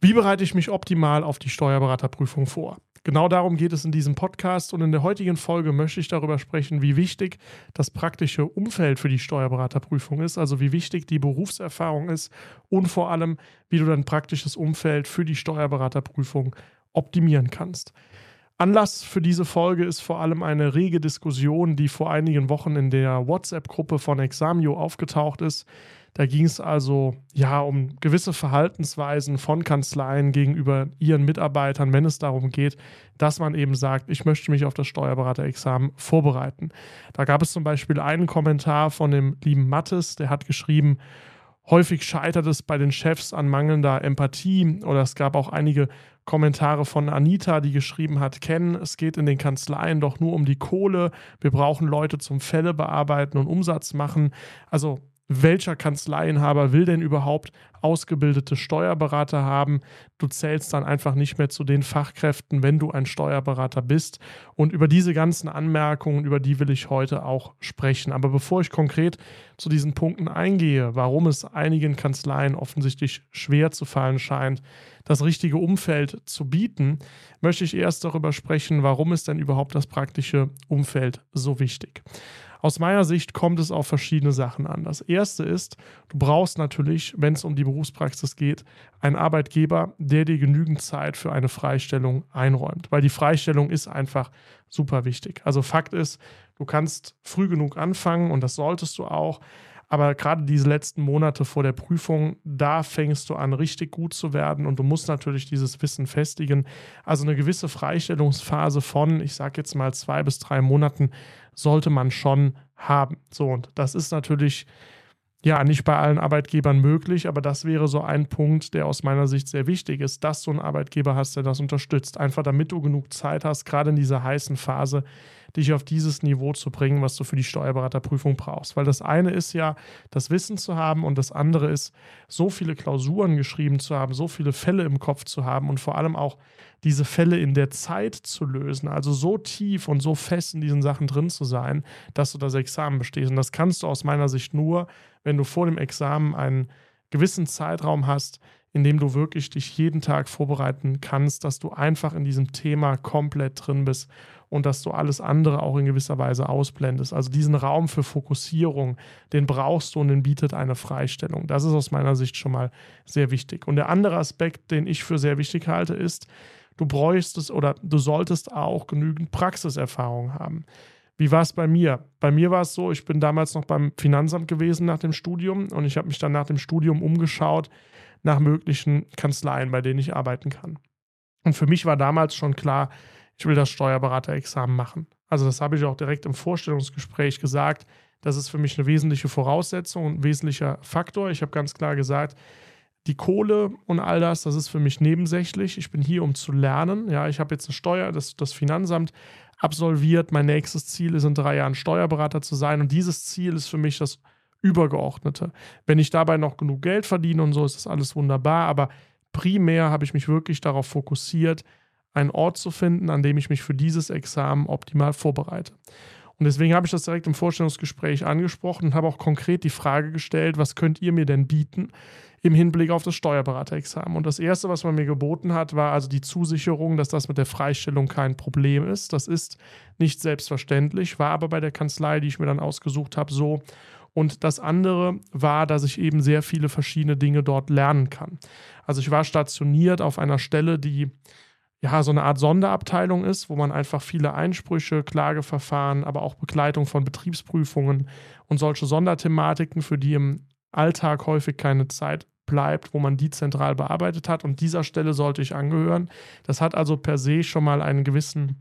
Wie bereite ich mich optimal auf die Steuerberaterprüfung vor? Genau darum geht es in diesem Podcast und in der heutigen Folge möchte ich darüber sprechen, wie wichtig das praktische Umfeld für die Steuerberaterprüfung ist, also wie wichtig die Berufserfahrung ist und vor allem, wie du dein praktisches Umfeld für die Steuerberaterprüfung optimieren kannst. Anlass für diese Folge ist vor allem eine rege Diskussion, die vor einigen Wochen in der WhatsApp-Gruppe von Examio aufgetaucht ist. Da ging es also ja um gewisse Verhaltensweisen von Kanzleien gegenüber ihren Mitarbeitern, wenn es darum geht, dass man eben sagt, ich möchte mich auf das Steuerberaterexamen vorbereiten. Da gab es zum Beispiel einen Kommentar von dem lieben Mattes, der hat geschrieben, häufig scheitert es bei den Chefs an mangelnder Empathie oder es gab auch einige Kommentare von Anita, die geschrieben hat, Ken, es geht in den Kanzleien doch nur um die Kohle, wir brauchen Leute zum Fälle bearbeiten und Umsatz machen. Also welcher Kanzleienhaber will denn überhaupt ausgebildete Steuerberater haben? Du zählst dann einfach nicht mehr zu den Fachkräften, wenn du ein Steuerberater bist. Und über diese ganzen Anmerkungen, über die will ich heute auch sprechen. Aber bevor ich konkret zu diesen Punkten eingehe, warum es einigen Kanzleien offensichtlich schwer zu fallen scheint, das richtige Umfeld zu bieten, möchte ich erst darüber sprechen, warum ist denn überhaupt das praktische Umfeld so wichtig. Aus meiner Sicht kommt es auf verschiedene Sachen an. Das erste ist, du brauchst natürlich, wenn es um die Berufspraxis geht, einen Arbeitgeber, der dir genügend Zeit für eine Freistellung einräumt, weil die Freistellung ist einfach super wichtig. Also Fakt ist, du kannst früh genug anfangen und das solltest du auch. Aber gerade diese letzten Monate vor der Prüfung, da fängst du an, richtig gut zu werden und du musst natürlich dieses Wissen festigen. Also eine gewisse Freistellungsphase von, ich sage jetzt mal zwei bis drei Monaten, sollte man schon haben. So, und das ist natürlich ja nicht bei allen Arbeitgebern möglich, aber das wäre so ein Punkt, der aus meiner Sicht sehr wichtig ist, dass du einen Arbeitgeber hast, der das unterstützt. Einfach damit du genug Zeit hast, gerade in dieser heißen Phase, dich auf dieses Niveau zu bringen, was du für die Steuerberaterprüfung brauchst. Weil das eine ist ja, das Wissen zu haben und das andere ist, so viele Klausuren geschrieben zu haben, so viele Fälle im Kopf zu haben und vor allem auch diese Fälle in der Zeit zu lösen. Also so tief und so fest in diesen Sachen drin zu sein, dass du das Examen bestehst. Und das kannst du aus meiner Sicht nur, wenn du vor dem Examen einen gewissen Zeitraum hast, in dem du wirklich dich jeden Tag vorbereiten kannst, dass du einfach in diesem Thema komplett drin bist und dass du alles andere auch in gewisser Weise ausblendest. Also diesen Raum für Fokussierung, den brauchst du und den bietet eine Freistellung. Das ist aus meiner Sicht schon mal sehr wichtig. Und der andere Aspekt, den ich für sehr wichtig halte, ist, du bräuchtest oder du solltest auch genügend Praxiserfahrung haben. Wie war es bei mir? Bei mir war es so, ich bin damals noch beim Finanzamt gewesen nach dem Studium und ich habe mich dann nach dem Studium umgeschaut nach möglichen Kanzleien, bei denen ich arbeiten kann. Und für mich war damals schon klar, ich will das Steuerberaterexamen machen. Also das habe ich auch direkt im Vorstellungsgespräch gesagt. Das ist für mich eine wesentliche Voraussetzung und ein wesentlicher Faktor. Ich habe ganz klar gesagt, die Kohle und all das, das ist für mich nebensächlich. Ich bin hier, um zu lernen. Ja, ich habe jetzt eine Steuer, das, das Finanzamt absolviert. Mein nächstes Ziel ist in drei Jahren Steuerberater zu sein. Und dieses Ziel ist für mich das Übergeordnete. Wenn ich dabei noch genug Geld verdiene und so, ist das alles wunderbar. Aber primär habe ich mich wirklich darauf fokussiert, einen Ort zu finden, an dem ich mich für dieses Examen optimal vorbereite. Und deswegen habe ich das direkt im Vorstellungsgespräch angesprochen und habe auch konkret die Frage gestellt, was könnt ihr mir denn bieten im Hinblick auf das Steuerberaterexamen? Und das Erste, was man mir geboten hat, war also die Zusicherung, dass das mit der Freistellung kein Problem ist. Das ist nicht selbstverständlich, war aber bei der Kanzlei, die ich mir dann ausgesucht habe, so. Und das andere war, dass ich eben sehr viele verschiedene Dinge dort lernen kann. Also ich war stationiert auf einer Stelle, die ja, so eine Art Sonderabteilung ist, wo man einfach viele Einsprüche, Klageverfahren, aber auch Begleitung von Betriebsprüfungen und solche Sonderthematiken, für die im Alltag häufig keine Zeit bleibt, wo man die zentral bearbeitet hat. Und dieser Stelle sollte ich angehören. Das hat also per se schon mal einen gewissen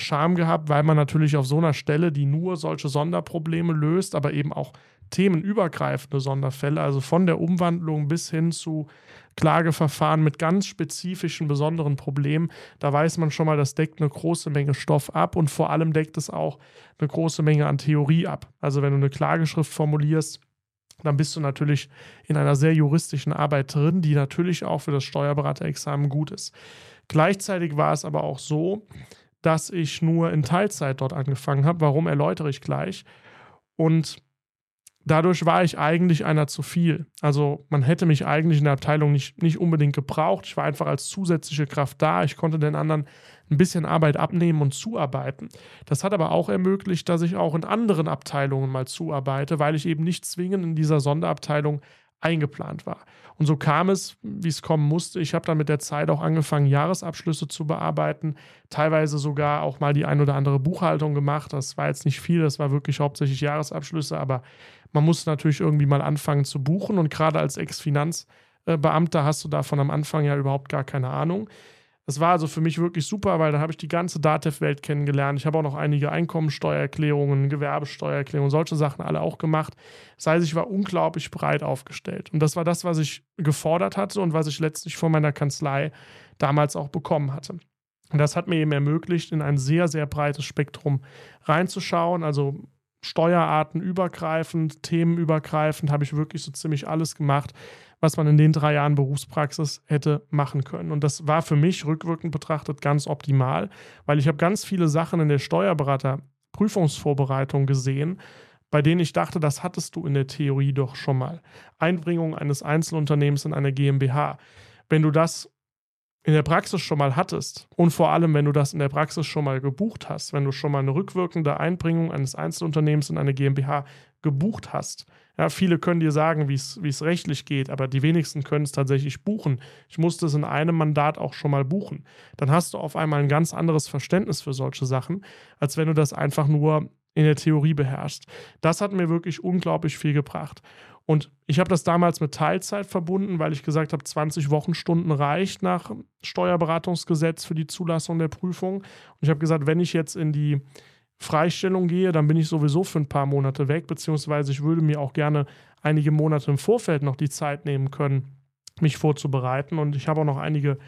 Charme gehabt, weil man natürlich auf so einer Stelle, die nur solche Sonderprobleme löst, aber eben auch themenübergreifende Sonderfälle, also von der Umwandlung bis hin zu Klageverfahren mit ganz spezifischen, besonderen Problemen, da weiß man schon mal, das deckt eine große Menge Stoff ab und vor allem deckt es auch eine große Menge an Theorie ab. Also wenn du eine Klageschrift formulierst, dann bist du natürlich in einer sehr juristischen Arbeit drin, die natürlich auch für das Steuerberaterexamen gut ist. Gleichzeitig war es aber auch so, dass ich nur in Teilzeit dort angefangen habe. Warum erläutere ich gleich? Und dadurch war ich eigentlich einer zu viel. Also man hätte mich eigentlich in der Abteilung nicht, nicht unbedingt gebraucht. Ich war einfach als zusätzliche Kraft da. Ich konnte den anderen ein bisschen Arbeit abnehmen und zuarbeiten. Das hat aber auch ermöglicht, dass ich auch in anderen Abteilungen mal zuarbeite, weil ich eben nicht zwingend in dieser Sonderabteilung eingeplant war. Und so kam es, wie es kommen musste. Ich habe dann mit der Zeit auch angefangen, Jahresabschlüsse zu bearbeiten, teilweise sogar auch mal die ein oder andere Buchhaltung gemacht. Das war jetzt nicht viel, das war wirklich hauptsächlich Jahresabschlüsse, aber man muss natürlich irgendwie mal anfangen zu buchen und gerade als Ex-Finanzbeamter hast du davon am Anfang ja überhaupt gar keine Ahnung. Das war also für mich wirklich super, weil da habe ich die ganze DATEV-Welt kennengelernt. Ich habe auch noch einige Einkommensteuererklärungen, Gewerbesteuererklärungen, solche Sachen alle auch gemacht. Das heißt, ich war unglaublich breit aufgestellt. Und das war das, was ich gefordert hatte und was ich letztlich von meiner Kanzlei damals auch bekommen hatte. Und das hat mir eben ermöglicht, in ein sehr, sehr breites Spektrum reinzuschauen. Also Steuerarten übergreifend, themenübergreifend, habe ich wirklich so ziemlich alles gemacht was man in den drei Jahren Berufspraxis hätte machen können. Und das war für mich rückwirkend betrachtet ganz optimal, weil ich habe ganz viele Sachen in der Steuerberaterprüfungsvorbereitung gesehen, bei denen ich dachte, das hattest du in der Theorie doch schon mal. Einbringung eines Einzelunternehmens in eine GmbH. Wenn du das in der Praxis schon mal hattest und vor allem, wenn du das in der Praxis schon mal gebucht hast, wenn du schon mal eine rückwirkende Einbringung eines Einzelunternehmens in eine GmbH gebucht hast, ja, viele können dir sagen, wie es rechtlich geht, aber die wenigsten können es tatsächlich buchen. Ich musste es in einem Mandat auch schon mal buchen. Dann hast du auf einmal ein ganz anderes Verständnis für solche Sachen, als wenn du das einfach nur in der Theorie beherrschst. Das hat mir wirklich unglaublich viel gebracht. Und ich habe das damals mit Teilzeit verbunden, weil ich gesagt habe, 20 Wochenstunden reicht nach Steuerberatungsgesetz für die Zulassung der Prüfung. Und ich habe gesagt, wenn ich jetzt in die Freistellung gehe, dann bin ich sowieso für ein paar Monate weg, beziehungsweise ich würde mir auch gerne einige Monate im Vorfeld noch die Zeit nehmen können, mich vorzubereiten. Und ich habe auch noch einige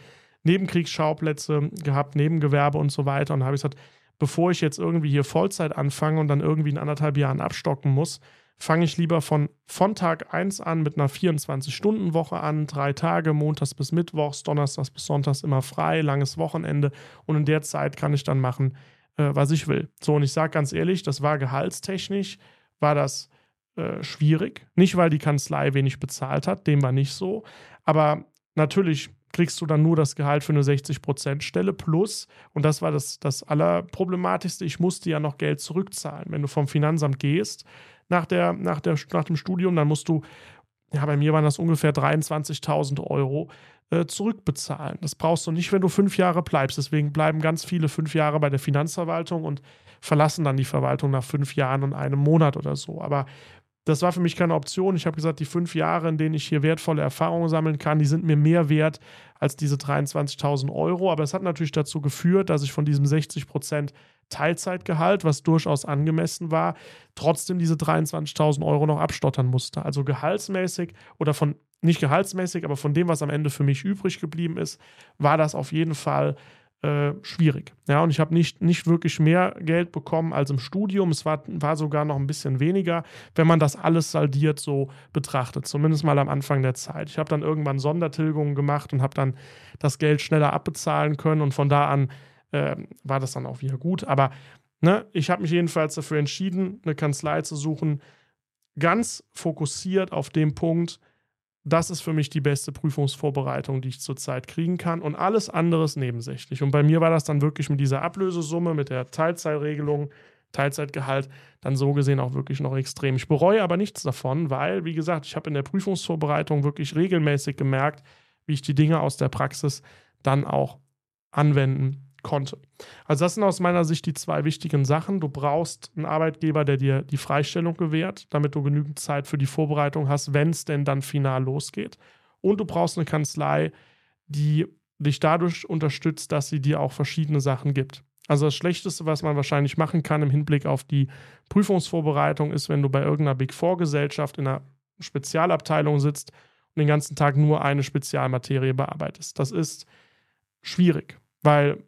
Nebenkriegsschauplätze gehabt, Nebengewerbe und so weiter. Und habe ich gesagt, bevor ich jetzt irgendwie hier Vollzeit anfange und dann irgendwie in anderthalb Jahren abstocken muss, fange ich lieber von, von Tag 1 an mit einer 24-Stunden-Woche an, drei Tage, montags bis mittwochs, donnerstags bis sonntags immer frei, langes Wochenende. Und in der Zeit kann ich dann machen, äh, was ich will. So, und ich sage ganz ehrlich, das war gehaltstechnisch, war das äh, schwierig. Nicht, weil die Kanzlei wenig bezahlt hat, dem war nicht so. Aber natürlich kriegst du dann nur das Gehalt für eine 60%-Stelle plus, und das war das, das Allerproblematischste, ich musste ja noch Geld zurückzahlen. Wenn du vom Finanzamt gehst nach, der, nach, der, nach dem Studium, dann musst du, ja, bei mir waren das ungefähr 23.000 Euro äh, zurückbezahlen. Das brauchst du nicht, wenn du fünf Jahre bleibst. Deswegen bleiben ganz viele fünf Jahre bei der Finanzverwaltung und verlassen dann die Verwaltung nach fünf Jahren und einem Monat oder so. Aber das war für mich keine Option. Ich habe gesagt, die fünf Jahre, in denen ich hier wertvolle Erfahrungen sammeln kann, die sind mir mehr wert als diese 23.000 Euro. Aber es hat natürlich dazu geführt, dass ich von diesem 60 Prozent Teilzeitgehalt, was durchaus angemessen war, trotzdem diese 23.000 Euro noch abstottern musste. Also gehaltsmäßig oder von nicht gehaltsmäßig, aber von dem, was am Ende für mich übrig geblieben ist, war das auf jeden Fall äh, schwierig. Ja, und ich habe nicht, nicht wirklich mehr Geld bekommen als im Studium. Es war, war sogar noch ein bisschen weniger, wenn man das alles saldiert so betrachtet, zumindest mal am Anfang der Zeit. Ich habe dann irgendwann Sondertilgungen gemacht und habe dann das Geld schneller abbezahlen können und von da an äh, war das dann auch wieder gut. Aber ne, ich habe mich jedenfalls dafür entschieden, eine Kanzlei zu suchen, ganz fokussiert auf dem Punkt, das ist für mich die beste Prüfungsvorbereitung, die ich zurzeit kriegen kann und alles andere ist nebensächlich. Und bei mir war das dann wirklich mit dieser Ablösesumme, mit der Teilzeitregelung, Teilzeitgehalt, dann so gesehen auch wirklich noch extrem. Ich bereue aber nichts davon, weil, wie gesagt, ich habe in der Prüfungsvorbereitung wirklich regelmäßig gemerkt, wie ich die Dinge aus der Praxis dann auch anwenden konnte. Also das sind aus meiner Sicht die zwei wichtigen Sachen. Du brauchst einen Arbeitgeber, der dir die Freistellung gewährt, damit du genügend Zeit für die Vorbereitung hast, wenn es denn dann final losgeht. Und du brauchst eine Kanzlei, die dich dadurch unterstützt, dass sie dir auch verschiedene Sachen gibt. Also das Schlechteste, was man wahrscheinlich machen kann im Hinblick auf die Prüfungsvorbereitung, ist, wenn du bei irgendeiner Big Four Gesellschaft in einer Spezialabteilung sitzt und den ganzen Tag nur eine Spezialmaterie bearbeitest. Das ist schwierig, weil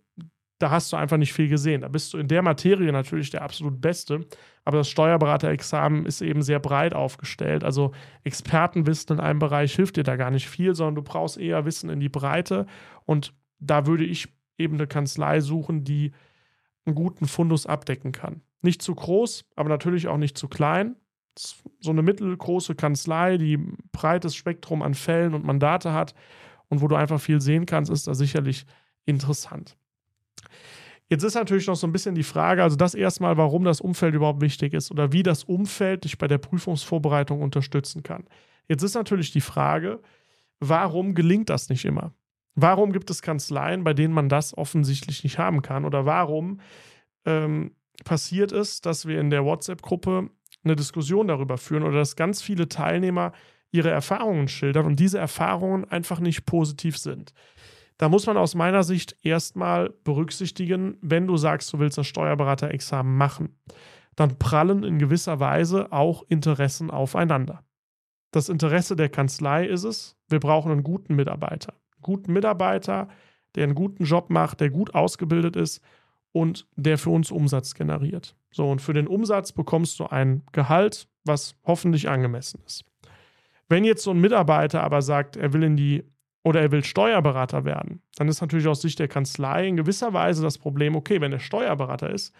da hast du einfach nicht viel gesehen. Da bist du in der Materie natürlich der absolut Beste, aber das Steuerberaterexamen ist eben sehr breit aufgestellt. Also Expertenwissen in einem Bereich hilft dir da gar nicht viel, sondern du brauchst eher Wissen in die Breite und da würde ich eben eine Kanzlei suchen, die einen guten Fundus abdecken kann. Nicht zu groß, aber natürlich auch nicht zu klein. So eine mittelgroße Kanzlei, die ein breites Spektrum an Fällen und Mandate hat und wo du einfach viel sehen kannst, ist da sicherlich interessant. Jetzt ist natürlich noch so ein bisschen die Frage, also das erstmal, warum das Umfeld überhaupt wichtig ist oder wie das Umfeld dich bei der Prüfungsvorbereitung unterstützen kann. Jetzt ist natürlich die Frage, warum gelingt das nicht immer? Warum gibt es Kanzleien, bei denen man das offensichtlich nicht haben kann? Oder warum ähm, passiert es, dass wir in der WhatsApp-Gruppe eine Diskussion darüber führen oder dass ganz viele Teilnehmer ihre Erfahrungen schildern und diese Erfahrungen einfach nicht positiv sind? Da muss man aus meiner Sicht erstmal berücksichtigen, wenn du sagst, du willst das Steuerberaterexamen machen, dann prallen in gewisser Weise auch Interessen aufeinander. Das Interesse der Kanzlei ist es, wir brauchen einen guten Mitarbeiter. Einen guten Mitarbeiter, der einen guten Job macht, der gut ausgebildet ist und der für uns Umsatz generiert. So, und für den Umsatz bekommst du ein Gehalt, was hoffentlich angemessen ist. Wenn jetzt so ein Mitarbeiter aber sagt, er will in die oder er will Steuerberater werden, dann ist natürlich aus Sicht der Kanzlei in gewisser Weise das Problem, okay, wenn er Steuerberater ist,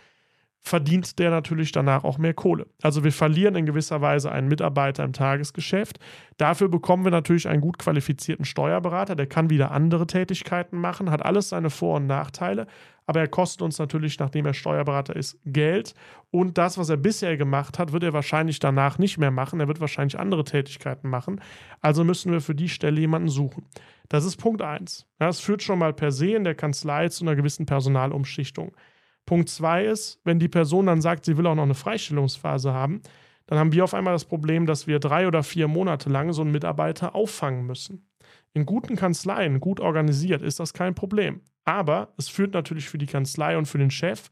verdient der natürlich danach auch mehr Kohle. Also wir verlieren in gewisser Weise einen Mitarbeiter im Tagesgeschäft. Dafür bekommen wir natürlich einen gut qualifizierten Steuerberater, der kann wieder andere Tätigkeiten machen, hat alles seine Vor- und Nachteile, aber er kostet uns natürlich, nachdem er Steuerberater ist, Geld. Und das, was er bisher gemacht hat, wird er wahrscheinlich danach nicht mehr machen. Er wird wahrscheinlich andere Tätigkeiten machen. Also müssen wir für die Stelle jemanden suchen. Das ist Punkt 1. Das führt schon mal per se in der Kanzlei zu einer gewissen Personalumschichtung. Punkt 2 ist, wenn die Person dann sagt, sie will auch noch eine Freistellungsphase haben, dann haben wir auf einmal das Problem, dass wir drei oder vier Monate lang so einen Mitarbeiter auffangen müssen. In guten Kanzleien, gut organisiert, ist das kein Problem. Aber es führt natürlich für die Kanzlei und für den Chef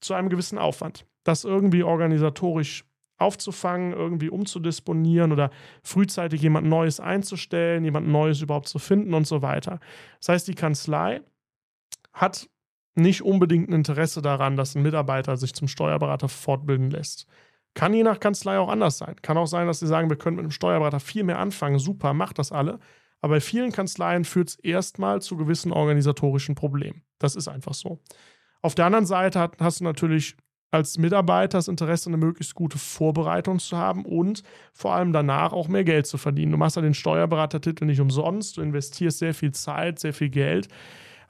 zu einem gewissen Aufwand. Das irgendwie organisatorisch aufzufangen, irgendwie umzudisponieren oder frühzeitig jemand Neues einzustellen, jemand Neues überhaupt zu finden und so weiter. Das heißt, die Kanzlei hat nicht unbedingt ein Interesse daran, dass ein Mitarbeiter sich zum Steuerberater fortbilden lässt. Kann je nach Kanzlei auch anders sein. Kann auch sein, dass sie sagen, wir können mit einem Steuerberater viel mehr anfangen. Super, macht das alle. Aber bei vielen Kanzleien führt es erstmal zu gewissen organisatorischen Problemen. Das ist einfach so. Auf der anderen Seite hast du natürlich als Mitarbeiter das Interesse, eine möglichst gute Vorbereitung zu haben und vor allem danach auch mehr Geld zu verdienen. Du machst ja den Steuerberatertitel nicht umsonst, du investierst sehr viel Zeit, sehr viel Geld.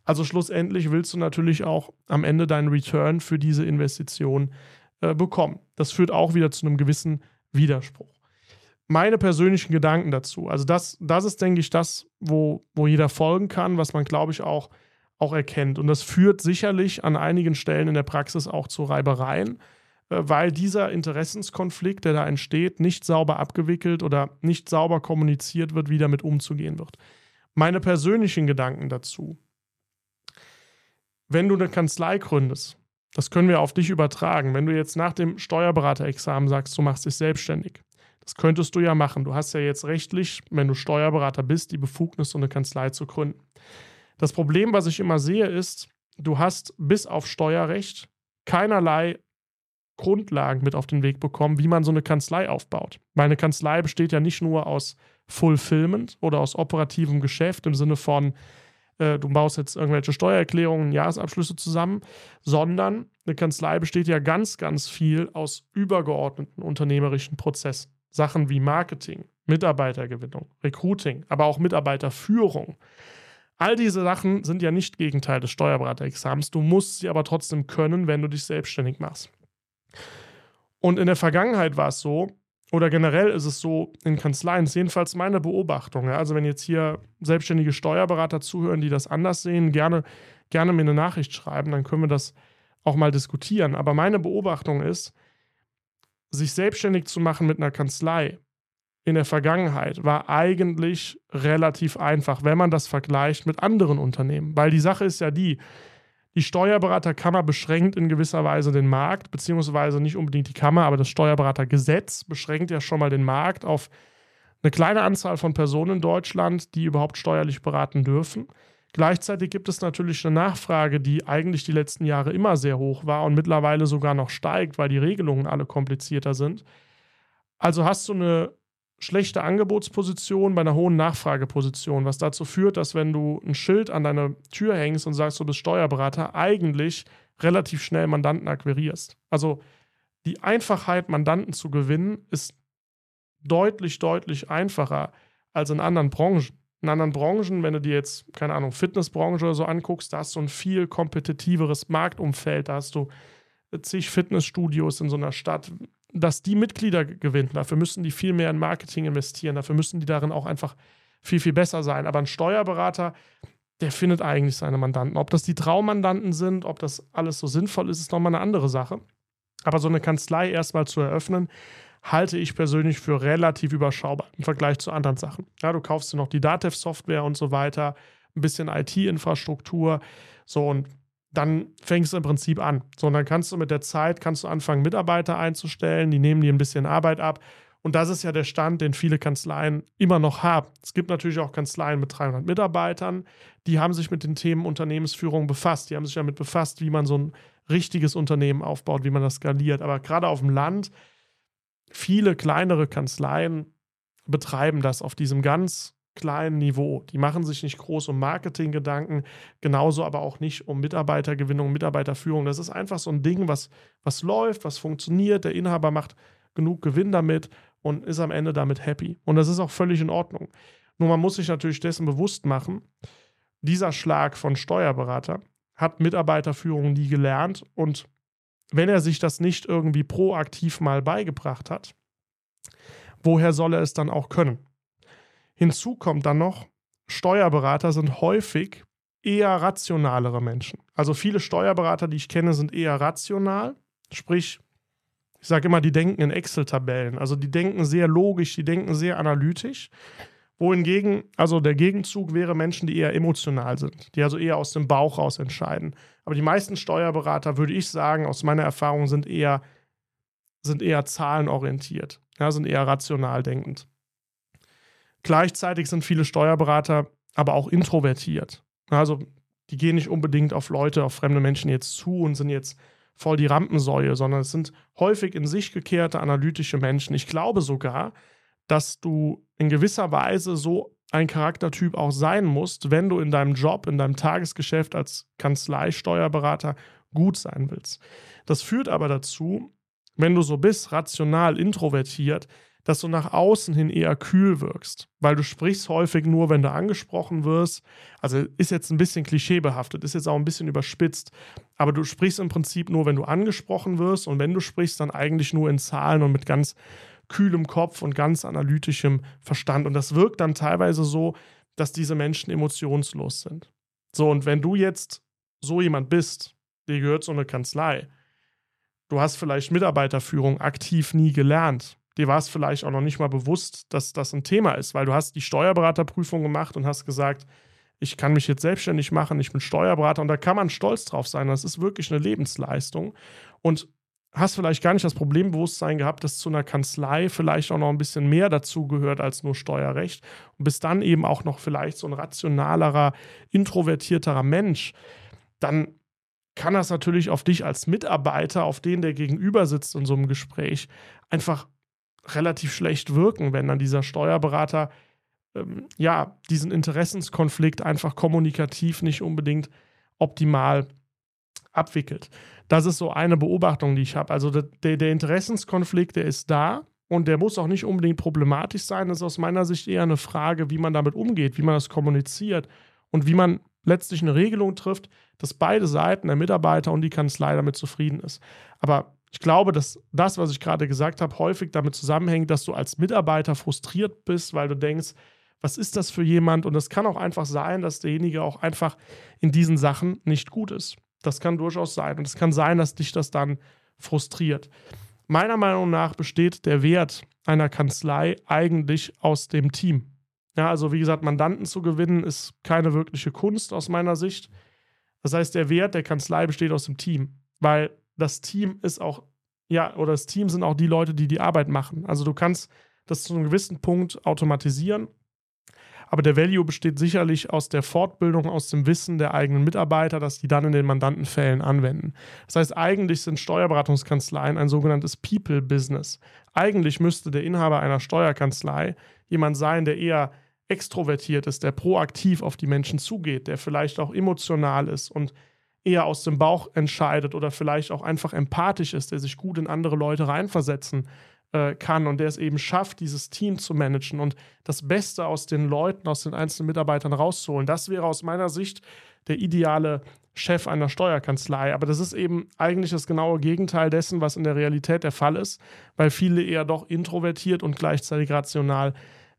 Also schlussendlich willst du natürlich auch am Ende deinen Return für diese Investition äh, bekommen. Das führt auch wieder zu einem gewissen Widerspruch meine persönlichen Gedanken dazu. Also das, das ist, denke ich, das, wo, wo jeder folgen kann, was man, glaube ich, auch, auch erkennt. Und das führt sicherlich an einigen Stellen in der Praxis auch zu Reibereien, äh, weil dieser Interessenskonflikt, der da entsteht, nicht sauber abgewickelt oder nicht sauber kommuniziert wird, wie damit umzugehen wird. Meine persönlichen Gedanken dazu. Wenn du eine Kanzlei gründest, das können wir auf dich übertragen. Wenn du jetzt nach dem Steuerberaterexamen sagst, du machst dich selbstständig, das könntest du ja machen. Du hast ja jetzt rechtlich, wenn du Steuerberater bist, die Befugnis, so eine Kanzlei zu gründen. Das Problem, was ich immer sehe, ist, du hast bis auf Steuerrecht keinerlei Grundlagen mit auf den Weg bekommen, wie man so eine Kanzlei aufbaut. Weil eine Kanzlei besteht ja nicht nur aus Fulfillment oder aus operativem Geschäft im Sinne von, äh, du baust jetzt irgendwelche Steuererklärungen, Jahresabschlüsse zusammen, sondern eine Kanzlei besteht ja ganz, ganz viel aus übergeordneten unternehmerischen Prozessen. Sachen wie Marketing, Mitarbeitergewinnung, Recruiting, aber auch Mitarbeiterführung. All diese Sachen sind ja nicht Gegenteil des Steuerberaterexamens. Du musst sie aber trotzdem können, wenn du dich selbstständig machst. Und in der Vergangenheit war es so, oder generell ist es so in Kanzleien, ist jedenfalls meine Beobachtung. Ja? Also wenn jetzt hier selbstständige Steuerberater zuhören, die das anders sehen, gerne, gerne mir eine Nachricht schreiben, dann können wir das auch mal diskutieren. Aber meine Beobachtung ist, sich selbstständig zu machen mit einer Kanzlei in der Vergangenheit war eigentlich relativ einfach, wenn man das vergleicht mit anderen Unternehmen. Weil die Sache ist ja die, die Steuerberaterkammer beschränkt in gewisser Weise den Markt, beziehungsweise nicht unbedingt die Kammer, aber das Steuerberatergesetz beschränkt ja schon mal den Markt auf eine kleine Anzahl von Personen in Deutschland, die überhaupt steuerlich beraten dürfen. Gleichzeitig gibt es natürlich eine Nachfrage, die eigentlich die letzten Jahre immer sehr hoch war und mittlerweile sogar noch steigt, weil die Regelungen alle komplizierter sind. Also hast du eine schlechte Angebotsposition bei einer hohen Nachfrageposition, was dazu führt, dass wenn du ein Schild an deine Tür hängst und sagst, du bist Steuerberater, eigentlich relativ schnell Mandanten akquirierst. Also die Einfachheit, Mandanten zu gewinnen, ist deutlich, deutlich einfacher als in anderen Branchen. In anderen Branchen, wenn du dir jetzt, keine Ahnung, Fitnessbranche oder so anguckst, da hast du ein viel kompetitiveres Marktumfeld, da hast du zig Fitnessstudios in so einer Stadt, dass die Mitglieder gewinnen. Dafür müssen die viel mehr in Marketing investieren, dafür müssen die darin auch einfach viel, viel besser sein. Aber ein Steuerberater, der findet eigentlich seine Mandanten. Ob das die Traummandanten sind, ob das alles so sinnvoll ist, ist nochmal eine andere Sache. Aber so eine Kanzlei erstmal zu eröffnen, halte ich persönlich für relativ überschaubar im Vergleich zu anderen Sachen. Ja, du kaufst dir noch die Datev-Software und so weiter, ein bisschen IT-Infrastruktur, so und dann fängst du im Prinzip an. So, und dann kannst du mit der Zeit, kannst du anfangen, Mitarbeiter einzustellen, die nehmen dir ein bisschen Arbeit ab. Und das ist ja der Stand, den viele Kanzleien immer noch haben. Es gibt natürlich auch Kanzleien mit 300 Mitarbeitern, die haben sich mit den Themen Unternehmensführung befasst. Die haben sich damit befasst, wie man so ein richtiges Unternehmen aufbaut, wie man das skaliert. Aber gerade auf dem Land viele kleinere Kanzleien betreiben das auf diesem ganz kleinen Niveau. Die machen sich nicht groß um Marketinggedanken, genauso aber auch nicht um Mitarbeitergewinnung, Mitarbeiterführung. Das ist einfach so ein Ding, was, was läuft, was funktioniert. Der Inhaber macht genug Gewinn damit und ist am Ende damit happy. Und das ist auch völlig in Ordnung. Nur man muss sich natürlich dessen bewusst machen, dieser Schlag von Steuerberater hat Mitarbeiterführung nie gelernt und wenn er sich das nicht irgendwie proaktiv mal beigebracht hat, woher soll er es dann auch können? Hinzu kommt dann noch, Steuerberater sind häufig eher rationalere Menschen. Also viele Steuerberater, die ich kenne, sind eher rational, sprich, ich sage immer, die denken in Excel-Tabellen. Also die denken sehr logisch, die denken sehr analytisch. Wohingegen, also der Gegenzug wäre Menschen, die eher emotional sind, die also eher aus dem Bauch raus entscheiden. Aber die meisten Steuerberater, würde ich sagen, aus meiner Erfahrung, sind eher, sind eher zahlenorientiert, ja, sind eher rational denkend. Gleichzeitig sind viele Steuerberater aber auch introvertiert. Also die gehen nicht unbedingt auf Leute, auf fremde Menschen jetzt zu und sind jetzt voll die Rampensäue, sondern es sind häufig in sich gekehrte analytische Menschen. Ich glaube sogar, dass du in gewisser Weise so ein Charaktertyp auch sein musst, wenn du in deinem Job, in deinem Tagesgeschäft als Kanzleisteuerberater gut sein willst. Das führt aber dazu, wenn du so bist, rational introvertiert, dass du nach außen hin eher kühl wirkst, weil du sprichst häufig nur, wenn du angesprochen wirst. Also ist jetzt ein bisschen klischeebehaftet, ist jetzt auch ein bisschen überspitzt, aber du sprichst im Prinzip nur, wenn du angesprochen wirst und wenn du sprichst, dann eigentlich nur in Zahlen und mit ganz kühlem Kopf und ganz analytischem Verstand. Und das wirkt dann teilweise so, dass diese Menschen emotionslos sind. So, und wenn du jetzt so jemand bist, dir gehört so eine Kanzlei, du hast vielleicht Mitarbeiterführung aktiv nie gelernt, dir war es vielleicht auch noch nicht mal bewusst, dass das ein Thema ist, weil du hast die Steuerberaterprüfung gemacht und hast gesagt, ich kann mich jetzt selbstständig machen, ich bin Steuerberater und da kann man stolz drauf sein. Das ist wirklich eine Lebensleistung. Und hast vielleicht gar nicht das Problembewusstsein gehabt, dass zu einer Kanzlei vielleicht auch noch ein bisschen mehr dazu gehört als nur Steuerrecht und bist dann eben auch noch vielleicht so ein rationalerer, introvertierterer Mensch, dann kann das natürlich auf dich als Mitarbeiter, auf den der gegenüber sitzt in so einem Gespräch, einfach relativ schlecht wirken, wenn dann dieser Steuerberater ähm, ja diesen Interessenskonflikt einfach kommunikativ nicht unbedingt optimal abwickelt. Das ist so eine Beobachtung, die ich habe. Also der, der Interessenskonflikt, der ist da und der muss auch nicht unbedingt problematisch sein. Das ist aus meiner Sicht eher eine Frage, wie man damit umgeht, wie man das kommuniziert und wie man letztlich eine Regelung trifft, dass beide Seiten, der Mitarbeiter und die Kanzlei, damit zufrieden ist. Aber ich glaube, dass das, was ich gerade gesagt habe, häufig damit zusammenhängt, dass du als Mitarbeiter frustriert bist, weil du denkst, was ist das für jemand? Und es kann auch einfach sein, dass derjenige auch einfach in diesen Sachen nicht gut ist. Das kann durchaus sein. Und es kann sein, dass dich das dann frustriert. Meiner Meinung nach besteht der Wert einer Kanzlei eigentlich aus dem Team. Ja, also wie gesagt, Mandanten zu gewinnen ist keine wirkliche Kunst aus meiner Sicht. Das heißt, der Wert der Kanzlei besteht aus dem Team, weil das Team ist auch, ja, oder das Team sind auch die Leute, die die Arbeit machen. Also du kannst das zu einem gewissen Punkt automatisieren aber der Value besteht sicherlich aus der Fortbildung, aus dem Wissen der eigenen Mitarbeiter, dass die dann in den Mandantenfällen anwenden. Das heißt, eigentlich sind Steuerberatungskanzleien ein sogenanntes People-Business. Eigentlich müsste der Inhaber einer Steuerkanzlei jemand sein, der eher extrovertiert ist, der proaktiv auf die Menschen zugeht, der vielleicht auch emotional ist und eher aus dem Bauch entscheidet oder vielleicht auch einfach empathisch ist, der sich gut in andere Leute reinversetzen äh, kann und der es eben schafft, dieses Team zu managen und das Beste aus den Leuten, aus den einzelnen Mitarbeitern rauszuholen. Das wäre aus meiner Sicht der ideale Chef einer Steuerkanzlei. Aber das ist eben eigentlich das genaue Gegenteil dessen, was in der Realität der Fall ist, weil viele eher doch introvertiert und gleichzeitig rational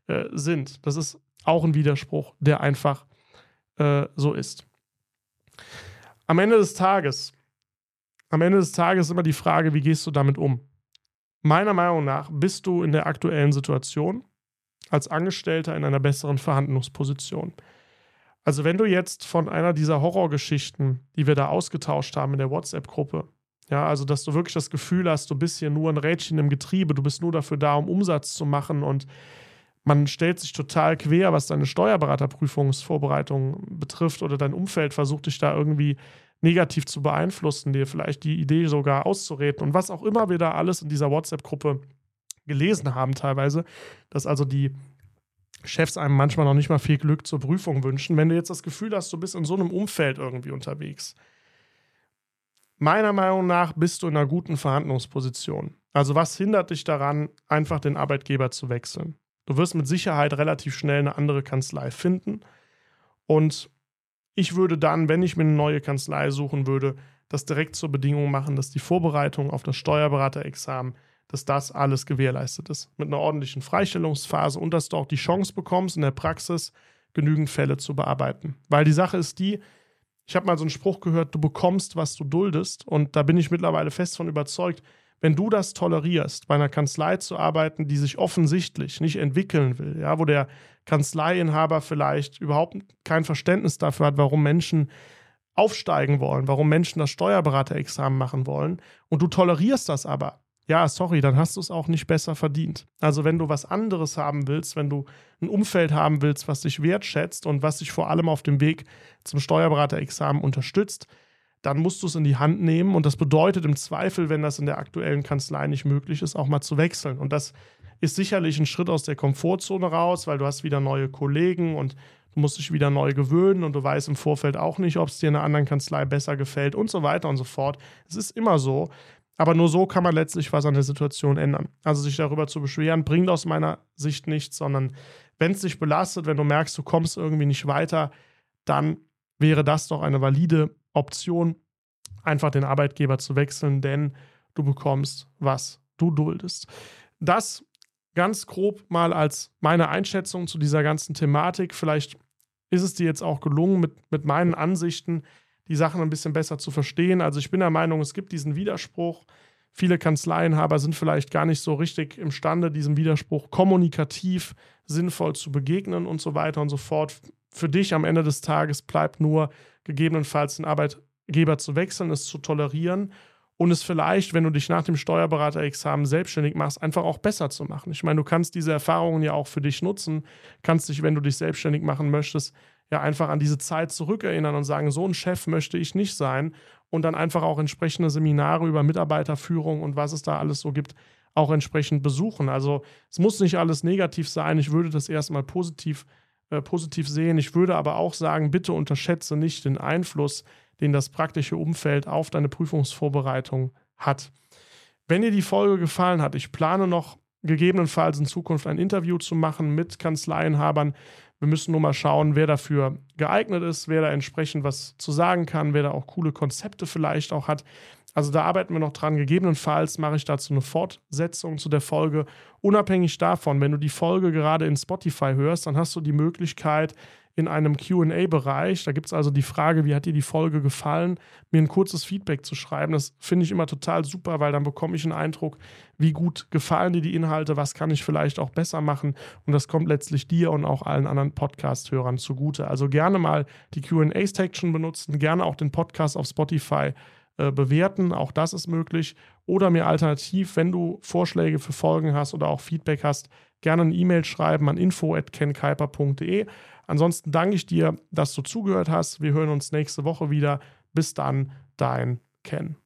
äh, sind. Das ist auch ein Widerspruch, der einfach äh, so ist. Am Ende des Tages, am Ende des Tages ist immer die Frage, wie gehst du damit um? Meiner Meinung nach bist du in der aktuellen Situation als Angestellter in einer besseren Verhandlungsposition. Also wenn du jetzt von einer dieser Horrorgeschichten, die wir da ausgetauscht haben in der WhatsApp-Gruppe, ja, also dass du wirklich das Gefühl hast, du bist hier nur ein Rädchen im Getriebe, du bist nur dafür da, um Umsatz zu machen und man stellt sich total quer, was deine Steuerberaterprüfungsvorbereitung betrifft oder dein Umfeld versucht dich da irgendwie negativ zu beeinflussen, dir vielleicht die Idee sogar auszureden und was auch immer wir da alles in dieser WhatsApp-Gruppe gelesen haben teilweise, dass also die Chefs einem manchmal noch nicht mal viel Glück zur Prüfung wünschen. Wenn du jetzt das Gefühl hast, du bist in so einem Umfeld irgendwie unterwegs, meiner Meinung nach bist du in einer guten Verhandlungsposition. Also was hindert dich daran, einfach den Arbeitgeber zu wechseln? Du wirst mit Sicherheit relativ schnell eine andere Kanzlei finden und ich würde dann, wenn ich mir eine neue Kanzlei suchen würde, das direkt zur Bedingung machen, dass die Vorbereitung auf das Steuerberaterexamen, dass das alles gewährleistet ist. Mit einer ordentlichen Freistellungsphase und dass du auch die Chance bekommst, in der Praxis genügend Fälle zu bearbeiten. Weil die Sache ist die, ich habe mal so einen Spruch gehört, du bekommst, was du duldest. Und da bin ich mittlerweile fest von überzeugt, wenn du das tolerierst, bei einer Kanzlei zu arbeiten, die sich offensichtlich nicht entwickeln will, ja, wo der Kanzleiinhaber vielleicht überhaupt kein Verständnis dafür hat, warum Menschen aufsteigen wollen, warum Menschen das Steuerberaterexamen machen wollen und du tolerierst das aber, ja, sorry, dann hast du es auch nicht besser verdient. Also wenn du was anderes haben willst, wenn du ein Umfeld haben willst, was dich wertschätzt und was dich vor allem auf dem Weg zum Steuerberaterexamen unterstützt, dann musst du es in die Hand nehmen. Und das bedeutet im Zweifel, wenn das in der aktuellen Kanzlei nicht möglich ist, auch mal zu wechseln. Und das ist sicherlich ein Schritt aus der Komfortzone raus, weil du hast wieder neue Kollegen und du musst dich wieder neu gewöhnen und du weißt im Vorfeld auch nicht, ob es dir in einer anderen Kanzlei besser gefällt und so weiter und so fort. Es ist immer so. Aber nur so kann man letztlich was an der Situation ändern. Also sich darüber zu beschweren, bringt aus meiner Sicht nichts, sondern wenn es dich belastet, wenn du merkst, du kommst irgendwie nicht weiter, dann wäre das doch eine valide Option, einfach den Arbeitgeber zu wechseln, denn du bekommst, was du duldest. Das ganz grob mal als meine Einschätzung zu dieser ganzen Thematik. Vielleicht ist es dir jetzt auch gelungen, mit, mit meinen Ansichten die Sachen ein bisschen besser zu verstehen. Also ich bin der Meinung, es gibt diesen Widerspruch. Viele Kanzleienhaber sind vielleicht gar nicht so richtig imstande, diesem Widerspruch kommunikativ sinnvoll zu begegnen und so weiter und so fort. Für dich am Ende des Tages bleibt nur gegebenenfalls den Arbeitgeber zu wechseln, es zu tolerieren und es vielleicht, wenn du dich nach dem Steuerberaterexamen selbstständig machst, einfach auch besser zu machen. Ich meine, du kannst diese Erfahrungen ja auch für dich nutzen, kannst dich, wenn du dich selbstständig machen möchtest, ja einfach an diese Zeit zurückerinnern und sagen, so ein Chef möchte ich nicht sein und dann einfach auch entsprechende Seminare über Mitarbeiterführung und was es da alles so gibt, auch entsprechend besuchen. Also es muss nicht alles negativ sein. Ich würde das erstmal positiv, äh, positiv sehen. Ich würde aber auch sagen, bitte unterschätze nicht den Einfluss, den das praktische Umfeld auf deine Prüfungsvorbereitung hat. Wenn dir die Folge gefallen hat, ich plane noch gegebenenfalls in Zukunft ein Interview zu machen mit Kanzleienhabern. Wir müssen nur mal schauen, wer dafür geeignet ist, wer da entsprechend was zu sagen kann, wer da auch coole Konzepte vielleicht auch hat. Also da arbeiten wir noch dran. Gegebenenfalls mache ich dazu eine Fortsetzung zu der Folge. Unabhängig davon, wenn du die Folge gerade in Spotify hörst, dann hast du die Möglichkeit, in einem QA-Bereich. Da gibt es also die Frage, wie hat dir die Folge gefallen, mir ein kurzes Feedback zu schreiben. Das finde ich immer total super, weil dann bekomme ich einen Eindruck, wie gut gefallen dir die Inhalte, was kann ich vielleicht auch besser machen. Und das kommt letztlich dir und auch allen anderen Podcast-Hörern zugute. Also gerne mal die QA-Section benutzen, gerne auch den Podcast auf Spotify äh, bewerten. Auch das ist möglich. Oder mir alternativ, wenn du Vorschläge für Folgen hast oder auch Feedback hast, gerne eine E-Mail schreiben an info.kenkuiper.de. Ansonsten danke ich dir, dass du zugehört hast. Wir hören uns nächste Woche wieder. Bis dann, dein Ken.